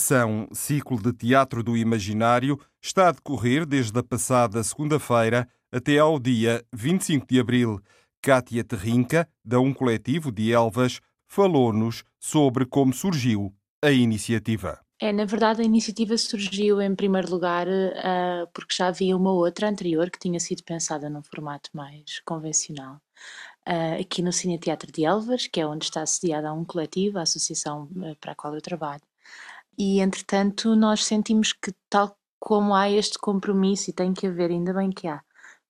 Transmissão Ciclo de Teatro do Imaginário está a decorrer desde a passada segunda-feira até ao dia 25 de abril. Kátia Terrinca, da Um Coletivo de Elvas, falou-nos sobre como surgiu a iniciativa. É, na verdade, a iniciativa surgiu em primeiro lugar uh, porque já havia uma outra anterior que tinha sido pensada num formato mais convencional. Uh, aqui no Cine Teatro de Elvas, que é onde está sediada um coletivo, a associação uh, para a qual eu trabalho. E, entretanto, nós sentimos que, tal como há este compromisso, e tem que haver, ainda bem que há,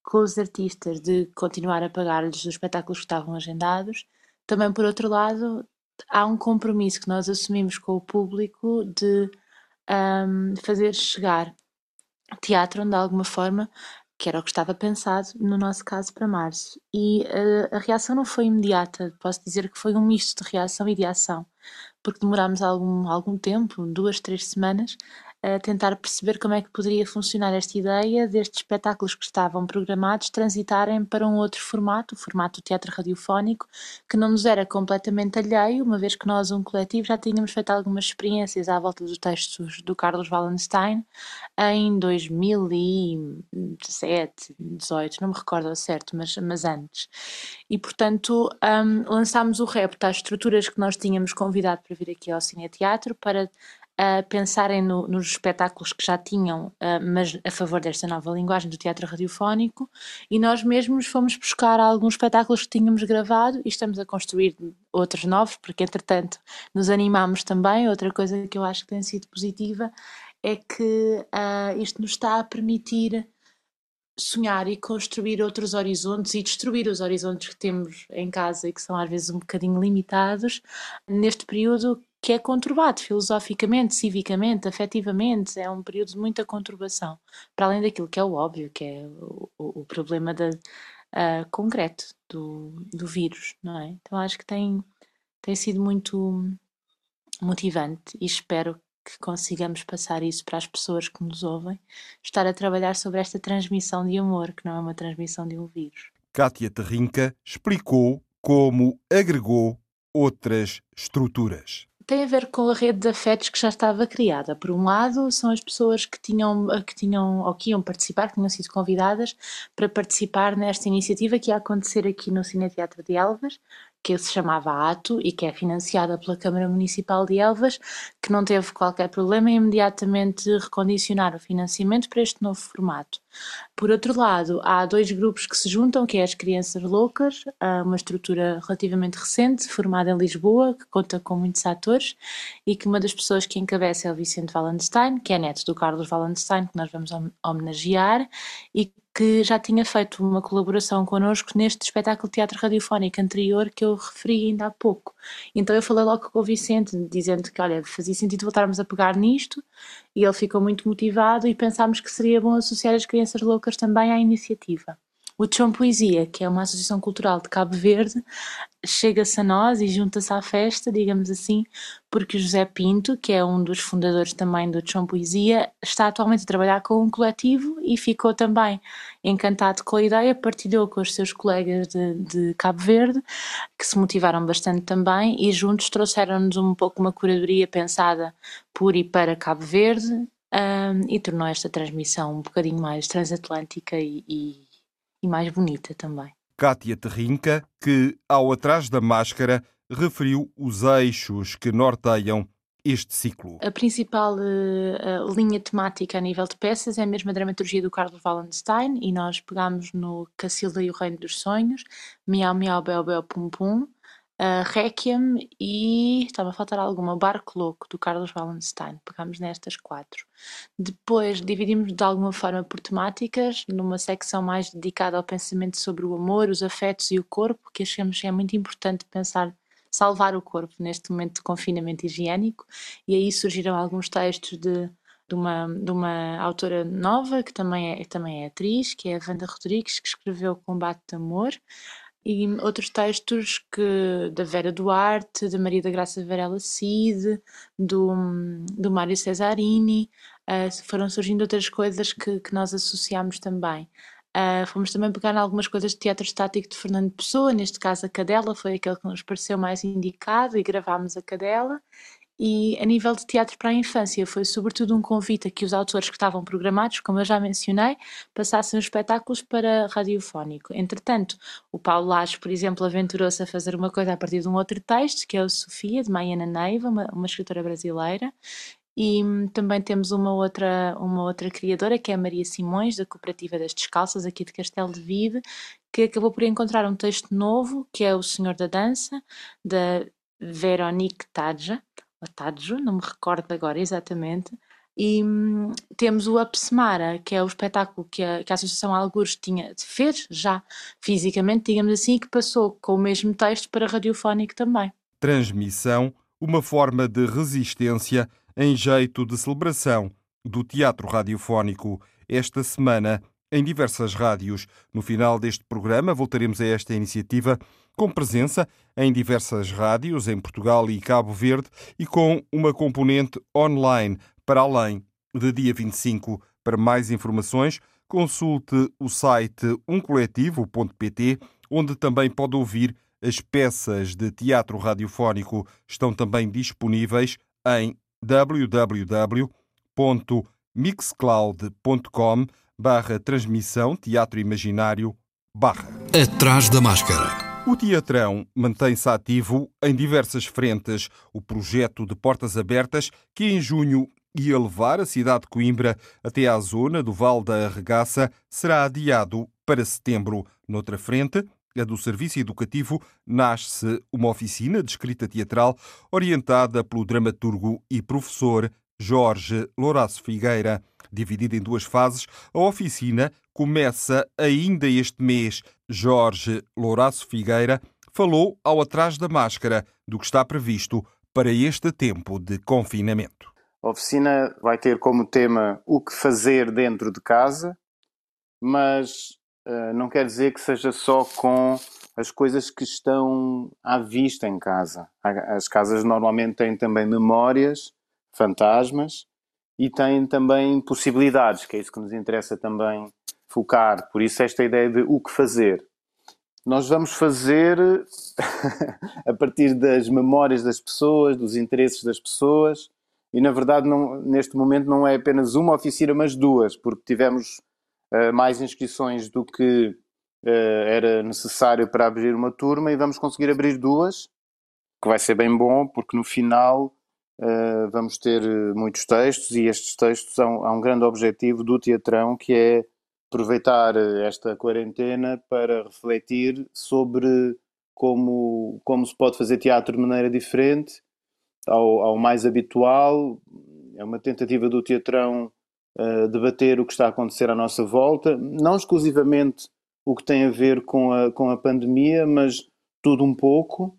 com os artistas de continuar a pagar-lhes os espetáculos que estavam agendados, também, por outro lado, há um compromisso que nós assumimos com o público de um, fazer chegar teatro de alguma forma, que era o que estava pensado, no nosso caso, para março. E uh, a reação não foi imediata, posso dizer que foi um misto de reação e de ação, porque demorámos algum, algum tempo, duas, três semanas, a tentar perceber como é que poderia funcionar esta ideia destes espetáculos que estavam programados transitarem para um outro formato, o formato do teatro radiofónico, que não nos era completamente alheio, uma vez que nós, um coletivo, já tínhamos feito algumas experiências à volta dos textos do Carlos Wallenstein em 2017, 18, não me recordo ao certo, mas, mas antes. E, portanto, um, lançámos o repto às estruturas que nós tínhamos convidado para vir aqui ao Cine Teatro para a pensarem no, nos espetáculos que já tinham, uh, mas a favor desta nova linguagem do teatro radiofónico, e nós mesmos fomos buscar alguns espetáculos que tínhamos gravado e estamos a construir outros novos, porque entretanto nos animamos também. Outra coisa que eu acho que tem sido positiva é que uh, isto nos está a permitir sonhar e construir outros horizontes e destruir os horizontes que temos em casa e que são às vezes um bocadinho limitados neste período que é conturbado filosoficamente, civicamente, afetivamente, é um período de muita conturbação, para além daquilo que é o óbvio, que é o, o, problema da, uh, concreto do, do vírus, não é? Então acho que tem, tem sido muito motivante e espero que consigamos passar isso para as pessoas que nos ouvem, estar a trabalhar sobre esta transmissão de amor, que não é uma transmissão de um vírus. Kátia Terrinca explicou como agregou outras estruturas tem a ver com a rede de afetos que já estava criada. Por um lado, são as pessoas que tinham, que tinham ou que iam participar, que tinham sido convidadas para participar nesta iniciativa que ia acontecer aqui no Cine Teatro de Elvas, que se chamava ATO e que é financiada pela Câmara Municipal de Elvas, que não teve qualquer problema em imediatamente recondicionar o financiamento para este novo formato. Por outro lado, há dois grupos que se juntam, que é as Crianças Loucas, uma estrutura relativamente recente, formada em Lisboa, que conta com muitos atores, e que uma das pessoas que encabeça é o Vicente Wallenstein, que é neto do Carlos Wallenstein, que nós vamos homenagear, e que já tinha feito uma colaboração connosco neste espetáculo de teatro radiofónico anterior que eu referi ainda há pouco. Então eu falei logo com o Vicente, dizendo que, olha, fazia sentido voltarmos a pegar nisto, e ele ficou muito motivado e pensámos que seria bom associar as crianças loucas também à iniciativa. O Chão Poesia, que é uma associação cultural de Cabo Verde, chega-se a nós e junta-se à festa, digamos assim, porque o José Pinto, que é um dos fundadores também do Chão Poesia, está atualmente a trabalhar com um coletivo e ficou também encantado com a ideia, partilhou com os seus colegas de, de Cabo Verde, que se motivaram bastante também, e juntos trouxeram-nos um pouco uma curadoria pensada por e para Cabo Verde, um, e tornou esta transmissão um bocadinho mais transatlântica e, e e mais bonita também. Kátia Terrinca, que, ao atrás da máscara, referiu os eixos que norteiam este ciclo. A principal uh, linha temática a nível de peças é a mesma dramaturgia do Carlos Wallenstein e nós pegamos no Cacilda e o Reino dos Sonhos, Miau Miau Bel Bel Pum Pum, uh, Requiem e estava a faltar alguma, Barco Louco, do Carlos Wallenstein. Pegámos nestas quatro. Depois dividimos de alguma forma por temáticas, numa secção mais dedicada ao pensamento sobre o amor, os afetos e o corpo, que achamos que é muito importante pensar salvar o corpo neste momento de confinamento higiênico, e aí surgiram alguns textos de, de, uma, de uma autora nova, que também é, também é atriz, que é a Wanda Rodrigues, que escreveu Combate de Amor, e outros textos que da Vera Duarte, da Maria da Graça Varela Cid, do, do Mário Cesarini, uh, foram surgindo outras coisas que, que nós associámos também. Uh, fomos também pegar algumas coisas de teatro estático de Fernando Pessoa, neste caso a Cadela foi aquele que nos pareceu mais indicado e gravámos a Cadela. E a nível de teatro para a infância, foi sobretudo um convite a que os autores que estavam programados, como eu já mencionei, passassem os espetáculos para radiofónico. Entretanto, o Paulo Lage, por exemplo, aventurou-se a fazer uma coisa a partir de um outro texto, que é o Sofia, de Maiana Neiva, uma, uma escritora brasileira, e hum, também temos uma outra, uma outra criadora, que é a Maria Simões, da Cooperativa das Descalças, aqui de Castelo de Vide, que acabou por encontrar um texto novo, que é O Senhor da Dança, da Veronique Tadja, Tadjo, não me recordo agora exatamente, e hum, temos o Apsemara, que é o espetáculo que a, que a Associação Algures tinha, fez já fisicamente, digamos assim, que passou com o mesmo texto para radiofónico também. Transmissão, uma forma de resistência em jeito de celebração do teatro radiofónico. Esta semana, em diversas rádios. No final deste programa, voltaremos a esta iniciativa com presença em diversas rádios em Portugal e Cabo Verde e com uma componente online para além de dia 25. Para mais informações, consulte o site umcoletivo.pt, onde também pode ouvir as peças de teatro radiofónico. Estão também disponíveis em www.mixcloud.com barra transmissão teatro imaginário barra. Atrás da máscara. O Teatrão mantém-se ativo em diversas frentes. O projeto de Portas Abertas, que em junho ia levar a cidade de Coimbra até à zona do Val da Arregaça, será adiado para setembro. Noutra frente, a do Serviço Educativo, nasce uma oficina de escrita teatral orientada pelo dramaturgo e professor Jorge Louraço Figueira. Dividida em duas fases, a oficina começa ainda este mês. Jorge Louraço Figueira falou ao Atrás da Máscara do que está previsto para este tempo de confinamento. A oficina vai ter como tema o que fazer dentro de casa, mas uh, não quer dizer que seja só com as coisas que estão à vista em casa. As casas normalmente têm também memórias, fantasmas e têm também possibilidades, que é isso que nos interessa também focar. Por isso, esta ideia de o que fazer. Nós vamos fazer a partir das memórias das pessoas, dos interesses das pessoas, e na verdade, não, neste momento, não é apenas uma oficina, mas duas, porque tivemos uh, mais inscrições do que uh, era necessário para abrir uma turma, e vamos conseguir abrir duas, que vai ser bem bom, porque no final uh, vamos ter muitos textos, e estes textos há um grande objetivo do teatrão, que é aproveitar esta quarentena para refletir sobre como, como se pode fazer teatro de maneira diferente ao, ao mais habitual. É uma tentativa do teatrão uh, debater o que está a acontecer à nossa volta, não exclusivamente o que tem a ver com a, com a pandemia, mas tudo um pouco.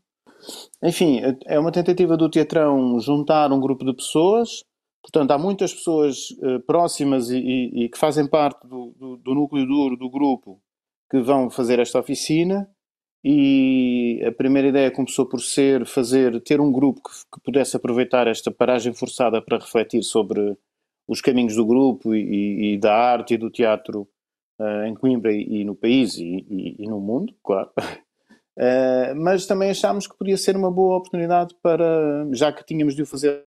Enfim, é uma tentativa do teatrão juntar um grupo de pessoas Portanto, há muitas pessoas uh, próximas e, e, e, que fazem parte do, do, do, núcleo duro do grupo que vão fazer esta oficina. E a primeira ideia começou por ser fazer ter um grupo que, que pudesse aproveitar esta paragem forçada para refletir sobre os caminhos do grupo e, e da arte e do teatro uh, em Coimbra e, no país e, no mundo, claro. Uh, mas também achámos que podia ser uma boa oportunidade para, já que tínhamos de o fazer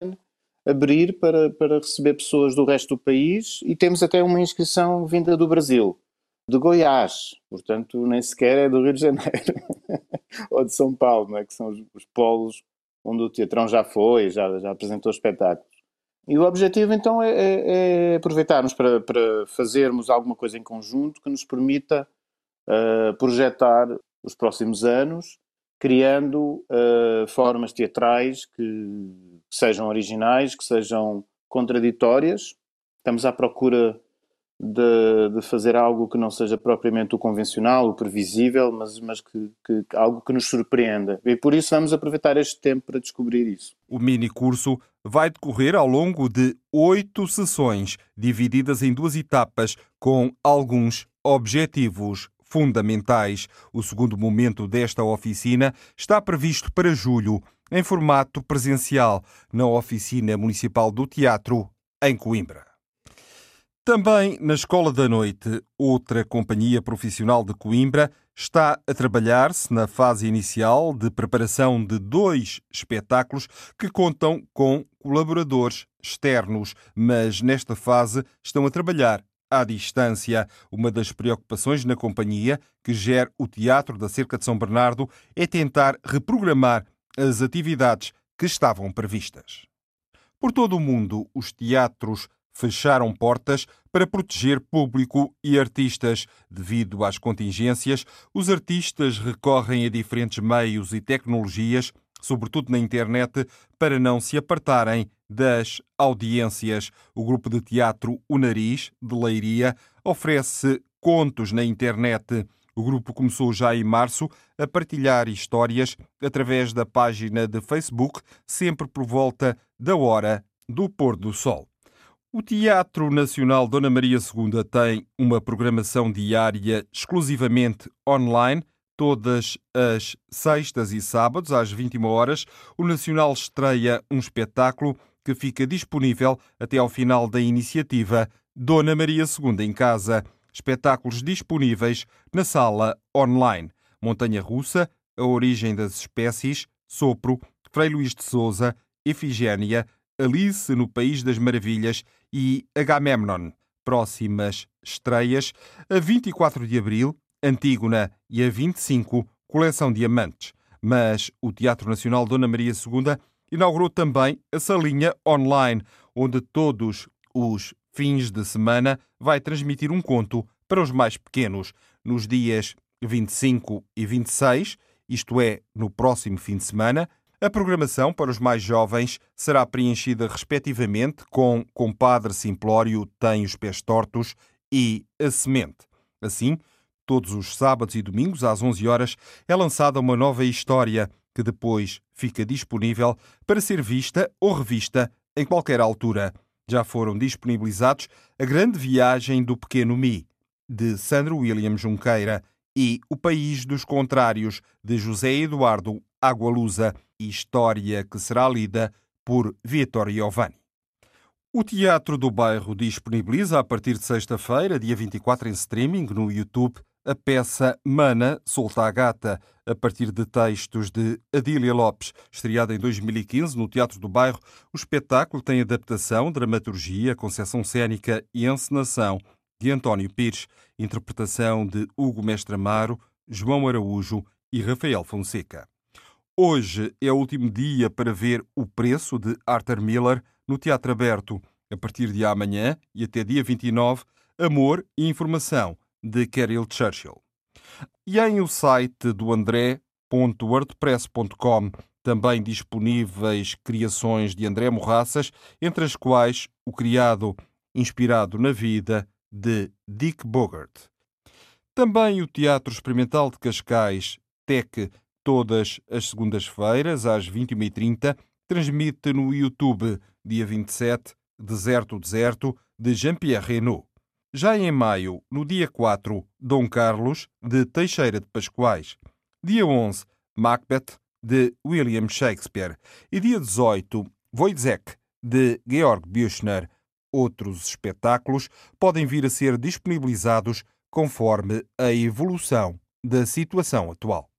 abrir para, para receber pessoas do resto do país e temos até uma inscrição vinda do Brasil, de Goiás, portanto nem sequer é do Rio de Janeiro ou de São Paulo, não é? que são os, os polos onde o teatrão já foi, já, já apresentou espetáculos. E o objetivo então é, é, é aproveitarmos para, para fazermos alguma coisa em conjunto que nos permita uh, projetar os próximos anos criando uh, formas teatrais que sejam originais, que sejam contraditórias. Estamos à procura de, de, fazer algo que não seja propriamente o convencional, o previsível, mas, mas que, que, algo que nos surpreenda. E por isso vamos aproveitar este tempo para descobrir isso. O mini curso vai decorrer ao longo de oito sessões, divididas em duas etapas, com alguns objetivos fundamentais. O segundo momento desta oficina está previsto para julho, em formato presencial, na Oficina Municipal do Teatro, em Coimbra. Também na Escola da Noite, outra companhia profissional de Coimbra está a trabalhar-se na fase inicial de preparação de dois espetáculos que contam com colaboradores externos, mas nesta fase estão a trabalhar à distância. Uma das preocupações na companhia, que gera o Teatro da Cerca de São Bernardo, é tentar reprogramar as atividades que estavam previstas. Por todo o mundo, os teatros fecharam portas para proteger público e artistas. Devido às contingências, os artistas recorrem a diferentes meios e tecnologias, sobretudo na internet, para não se apartarem das audiências. O grupo de teatro O Nariz, de Leiria, oferece contos na internet. O grupo começou já em março a partilhar histórias através da página de Facebook, sempre por volta da hora do pôr do sol. O Teatro Nacional Dona Maria II tem uma programação diária exclusivamente online, todas as sextas e sábados, às 21 horas. O Nacional estreia um espetáculo que fica disponível até ao final da iniciativa Dona Maria II em Casa. Espetáculos disponíveis na sala online. Montanha Russa, A Origem das Espécies, Sopro, Frei Luís de Souza, Efigênia, Alice no País das Maravilhas e Agamemnon. Próximas estreias, a 24 de abril, Antígona e a 25, Coleção Diamantes. Mas o Teatro Nacional Dona Maria II inaugurou também a salinha online, onde todos os fins de semana vai transmitir um conto para os mais pequenos. Nos dias 25 e 26, isto é, no próximo fim de semana, a programação para os mais jovens será preenchida respectivamente com Compadre Simplório tem os pés tortos e A Semente. Assim, todos os sábados e domingos às 11 horas é lançada uma nova história que depois fica disponível para ser vista ou revista em qualquer altura. Já foram disponibilizados A Grande Viagem do Pequeno Mi, de Sandro William Junqueira, e O País dos Contrários, de José Eduardo Agualusa, história que será lida por Vitor Giovanni. O Teatro do Bairro disponibiliza a partir de sexta-feira, dia 24, em streaming no YouTube, a peça Mana Solta a Gata, a partir de textos de Adília Lopes. Estreada em 2015 no Teatro do Bairro, o espetáculo tem adaptação, dramaturgia, concepção cênica e encenação de António Pires, interpretação de Hugo Mestre Amaro, João Araújo e Rafael Fonseca. Hoje é o último dia para ver o preço de Arthur Miller no Teatro Aberto. A partir de amanhã e até dia 29, Amor e Informação, de Carol Churchill. E em o site do andré.wordpress.com também disponíveis criações de André Morraças, entre as quais o criado inspirado na vida de Dick Bogart. Também o Teatro Experimental de Cascais, TEC, todas as segundas-feiras, às 21h30, transmite no YouTube, dia 27, Deserto Deserto, de Jean-Pierre Reynaud. Já em maio, no dia 4, Dom Carlos, de Teixeira de Pascoais. Dia 11, Macbeth, de William Shakespeare. E dia 18, Wojciech, de Georg Büchner. Outros espetáculos podem vir a ser disponibilizados conforme a evolução da situação atual.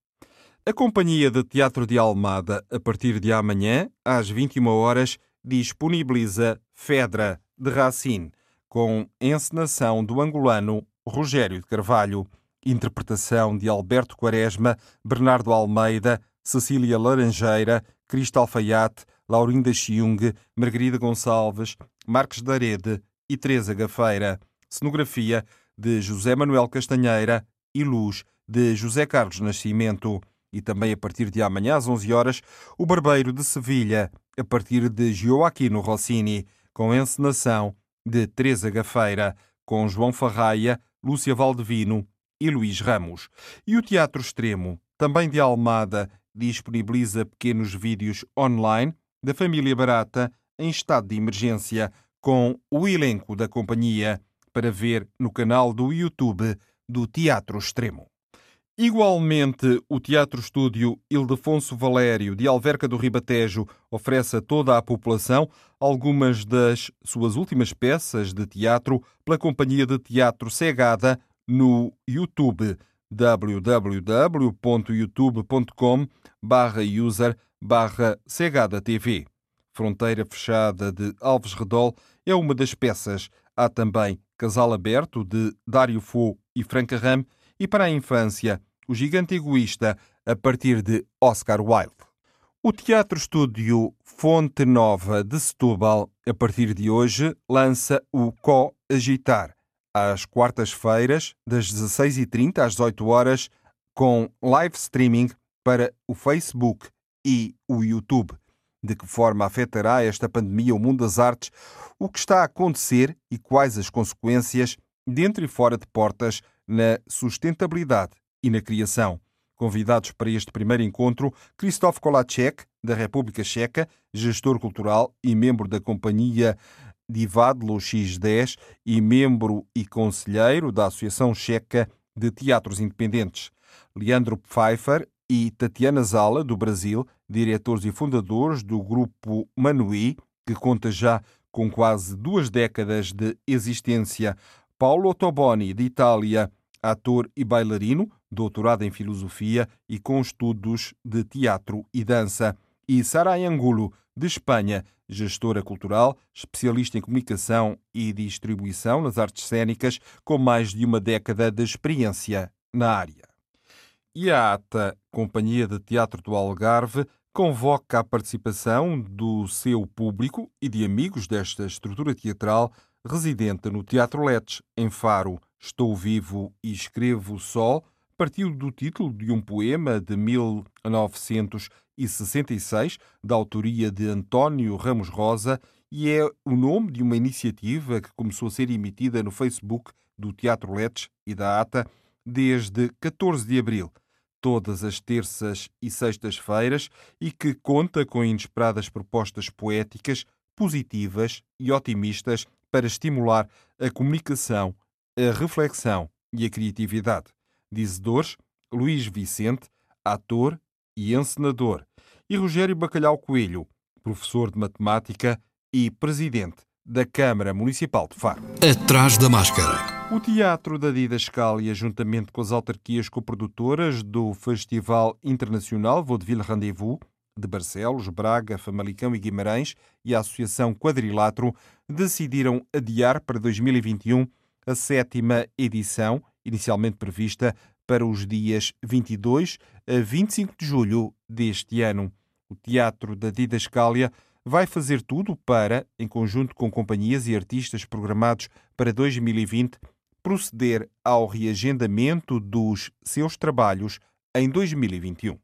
A Companhia de Teatro de Almada, a partir de amanhã, às 21 horas, disponibiliza Fedra, de Racine, com encenação do angolano Rogério de Carvalho, interpretação de Alberto Quaresma, Bernardo Almeida, Cecília Laranjeira, Cristal Faiate, Laurinda Chiung, Margarida Gonçalves, Marques da Rede e Teresa Gafeira. Cenografia de José Manuel Castanheira e luz de José Carlos Nascimento e também a partir de amanhã às 11 horas, O Barbeiro de Sevilha, a partir de Gioacchino Rossini, com encenação de Teresa Gafeira, com João Farraia, Lúcia Valdevino e Luís Ramos. E o Teatro Extremo, também de Almada, disponibiliza pequenos vídeos online da família Barata em estado de emergência, com o elenco da companhia, para ver no canal do YouTube do Teatro Extremo. Igualmente, o Teatro Estúdio Ildefonso Valério de Alverca do Ribatejo oferece a toda a população algumas das suas últimas peças de teatro pela Companhia de Teatro Cegada no YouTube www.youtube.com user Cegada TV. Fronteira Fechada de Alves Redol é uma das peças. Há também Casal Aberto de Dário Fo e Franca Ram e para a infância, O Gigante Egoísta, a partir de Oscar Wilde. O Teatro Estúdio Fonte Nova de Setúbal, a partir de hoje, lança o Co-Agitar, às quartas-feiras, das 16h30 às 18 horas, com live streaming para o Facebook e o YouTube. De que forma afetará esta pandemia o mundo das artes, o que está a acontecer e quais as consequências, dentro e fora de portas, na sustentabilidade e na criação. Convidados para este primeiro encontro, Krzysztof Kolacek, da República Checa, gestor cultural e membro da companhia Divadlo X10 e membro e conselheiro da Associação Checa de Teatros Independentes. Leandro Pfeiffer e Tatiana Zala, do Brasil, diretores e fundadores do grupo Manuí, que conta já com quase duas décadas de existência. Paulo Toboni, de Itália, ator e bailarino, doutorado em filosofia e com estudos de teatro e dança. E Sarai Angulo, de Espanha, gestora cultural, especialista em comunicação e distribuição nas artes cênicas, com mais de uma década de experiência na área. E a ATA, Companhia de Teatro do Algarve, convoca a participação do seu público e de amigos desta estrutura teatral residente no Teatro Letes, em Faro. Estou vivo e escrevo sol, partiu do título de um poema de 1966, da autoria de António Ramos Rosa, e é o nome de uma iniciativa que começou a ser emitida no Facebook do Teatro Letes e da ATA desde 14 de abril todas as terças e sextas-feiras e que conta com inesperadas propostas poéticas, positivas e otimistas para estimular a comunicação, a reflexão e a criatividade. Dizedores Luís Vicente, ator e encenador, e Rogério Bacalhau Coelho, professor de matemática e presidente da Câmara Municipal de Faro. Atrás da máscara. O Teatro da Didascália, juntamente com as autarquias coprodutoras do Festival Internacional Vaudeville Rendezvous, de Barcelos, Braga, Famalicão e Guimarães e a Associação Quadrilátero decidiram adiar para 2021 a sétima edição, inicialmente prevista para os dias 22 a 25 de julho deste ano. O Teatro da Didascália vai fazer tudo para, em conjunto com companhias e artistas programados para 2020, proceder ao reagendamento dos seus trabalhos em 2021.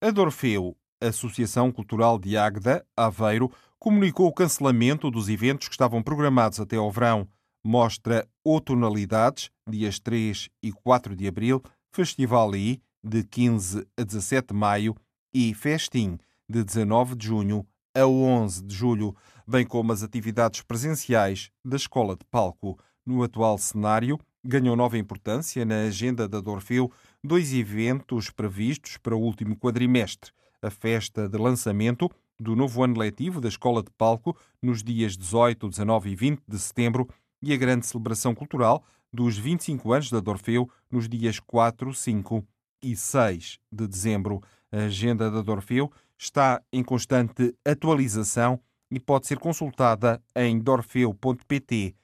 A Dorfeu, Associação Cultural de Águeda, Aveiro, comunicou o cancelamento dos eventos que estavam programados até ao verão. Mostra Outonalidades, dias 3 e 4 de abril, Festival I, de 15 a 17 de maio, e Festim, de 19 de junho a 11 de julho, bem como as atividades presenciais da Escola de Palco. No atual cenário, ganhou nova importância na agenda da Dorfeu dois eventos previstos para o último quadrimestre: a festa de lançamento do novo ano letivo da Escola de Palco nos dias 18, 19 e 20 de setembro e a grande celebração cultural dos 25 anos da Dorfeu nos dias 4, 5 e 6 de dezembro. A agenda da Dorfeu está em constante atualização e pode ser consultada em dorfeu.pt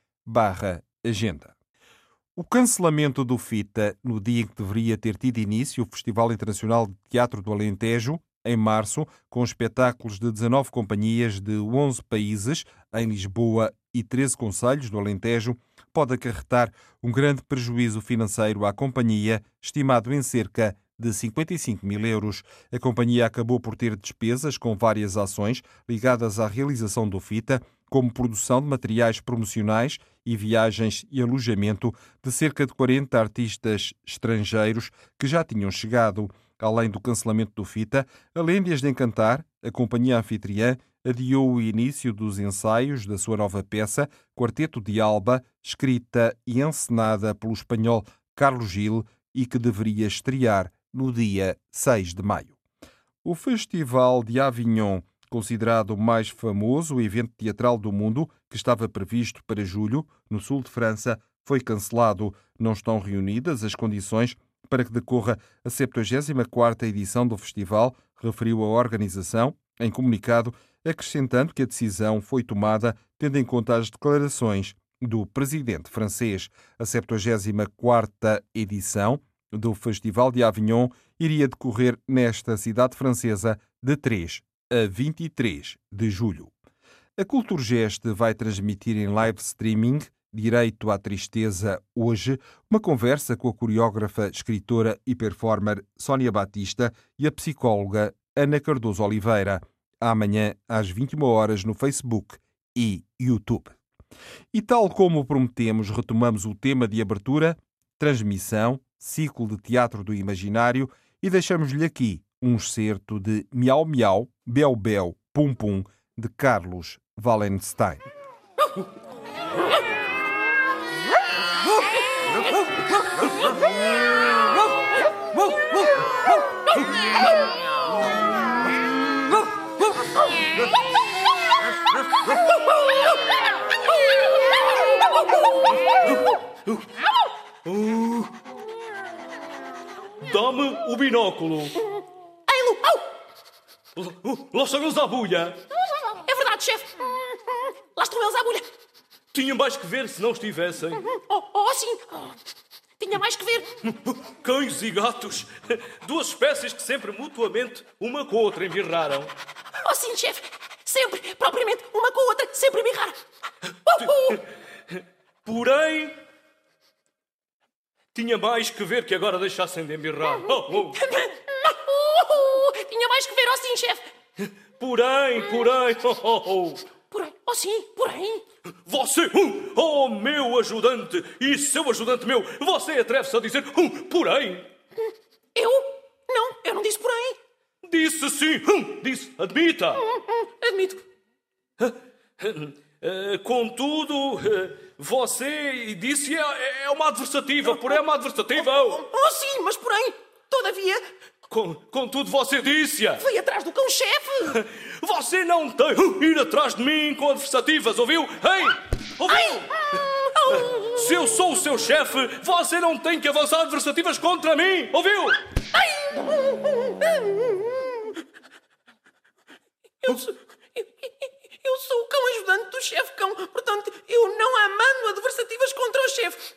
agenda. O cancelamento do FITA no dia em que deveria ter tido início o Festival Internacional de Teatro do Alentejo, em março, com espetáculos de 19 companhias de 11 países, em Lisboa e 13 conselhos do Alentejo, pode acarretar um grande prejuízo financeiro à companhia, estimado em cerca de 55 mil euros. A companhia acabou por ter despesas com várias ações ligadas à realização do FITA, como produção de materiais promocionais e viagens e alojamento de cerca de 40 artistas estrangeiros que já tinham chegado. Além do cancelamento do FITA, além de as de encantar, a companhia anfitriã adiou o início dos ensaios da sua nova peça, Quarteto de Alba, escrita e encenada pelo espanhol Carlos Gil e que deveria estrear no dia 6 de maio. O Festival de Avignon, considerado o mais famoso evento teatral do mundo, que estava previsto para julho, no sul de França, foi cancelado. Não estão reunidas as condições para que decorra a 74ª edição do festival, referiu a organização em comunicado, acrescentando que a decisão foi tomada tendo em conta as declarações do presidente francês. A 74ª edição do Festival de Avignon iria decorrer nesta cidade francesa de 3 a 23 de julho. A Culturgest vai transmitir em live streaming Direito à Tristeza hoje, uma conversa com a coreógrafa, escritora e performer Sónia Batista e a psicóloga Ana Cardoso Oliveira. Amanhã às 21 horas no Facebook e YouTube. E tal como prometemos, retomamos o tema de abertura, transmissão, ciclo de teatro do imaginário e deixamos-lhe aqui um excerto de Miau Miau, Bel Bel, Pum Pum, de Carlos Wallenstein. Dá-me o binóculo. Ei, Lu! Lá estão eles à bulha. É verdade, chefe. Lá estão eles à bulha. Tinha mais que ver se não estivessem. Oh, oh sim. Tinha mais que ver. Cães e gatos. Duas espécies que sempre mutuamente uma com a outra embirraram. Oh sim, chefe. Sempre, propriamente, uma com a outra, sempre embirraram. Uh, uh. Porém, tinha mais que ver que agora deixassem de embirrar. Oh, oh. Tinha mais que ver, oh sim, chefe. Porém, porém, oh, oh, oh. Porém, oh sim, porém. Você, hum, oh meu ajudante e seu ajudante meu, você atreve-se a dizer hum, porém? Eu? Não, eu não disse porém. Disse sim, hum, disse, admita. Admito. Uh, contudo, uh, você disse é, é uma adversativa, porém é uma adversativa. Oh, oh, sim, mas porém, todavia. Com, contudo, você disse-a. Fui atrás do cão-chefe. Você não tem uh, ir atrás de mim com adversativas, ouviu? Ei! Ouviu? Ai. Se eu sou o seu chefe, você não tem que avançar adversativas contra mim, ouviu? Ai. Eu sou, eu, sou o cão ajudante do chefe cão, portanto, eu não amando adversativas contra o chefe.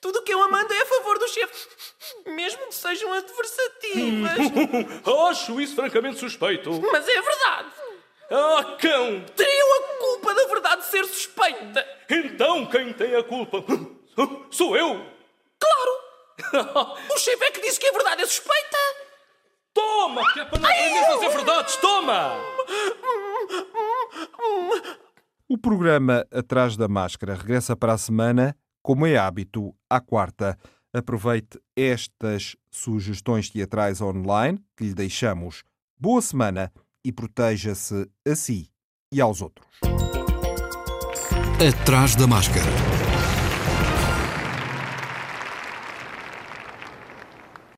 Tudo o que eu amando é a favor do chefe, mesmo que sejam adversativas. Acho isso francamente suspeito. Mas é verdade. Ah, cão! Teriam a culpa da verdade ser suspeita. Então quem tem a culpa? Sou eu! Claro! O chefe é que disse que a verdade é suspeita. Toma, que é para não aprender a fazer verdades, toma! O programa Atrás da Máscara regressa para a semana, como é hábito, à quarta. Aproveite estas sugestões teatrais online que lhe deixamos. Boa semana e proteja-se a si e aos outros. Atrás da Máscara.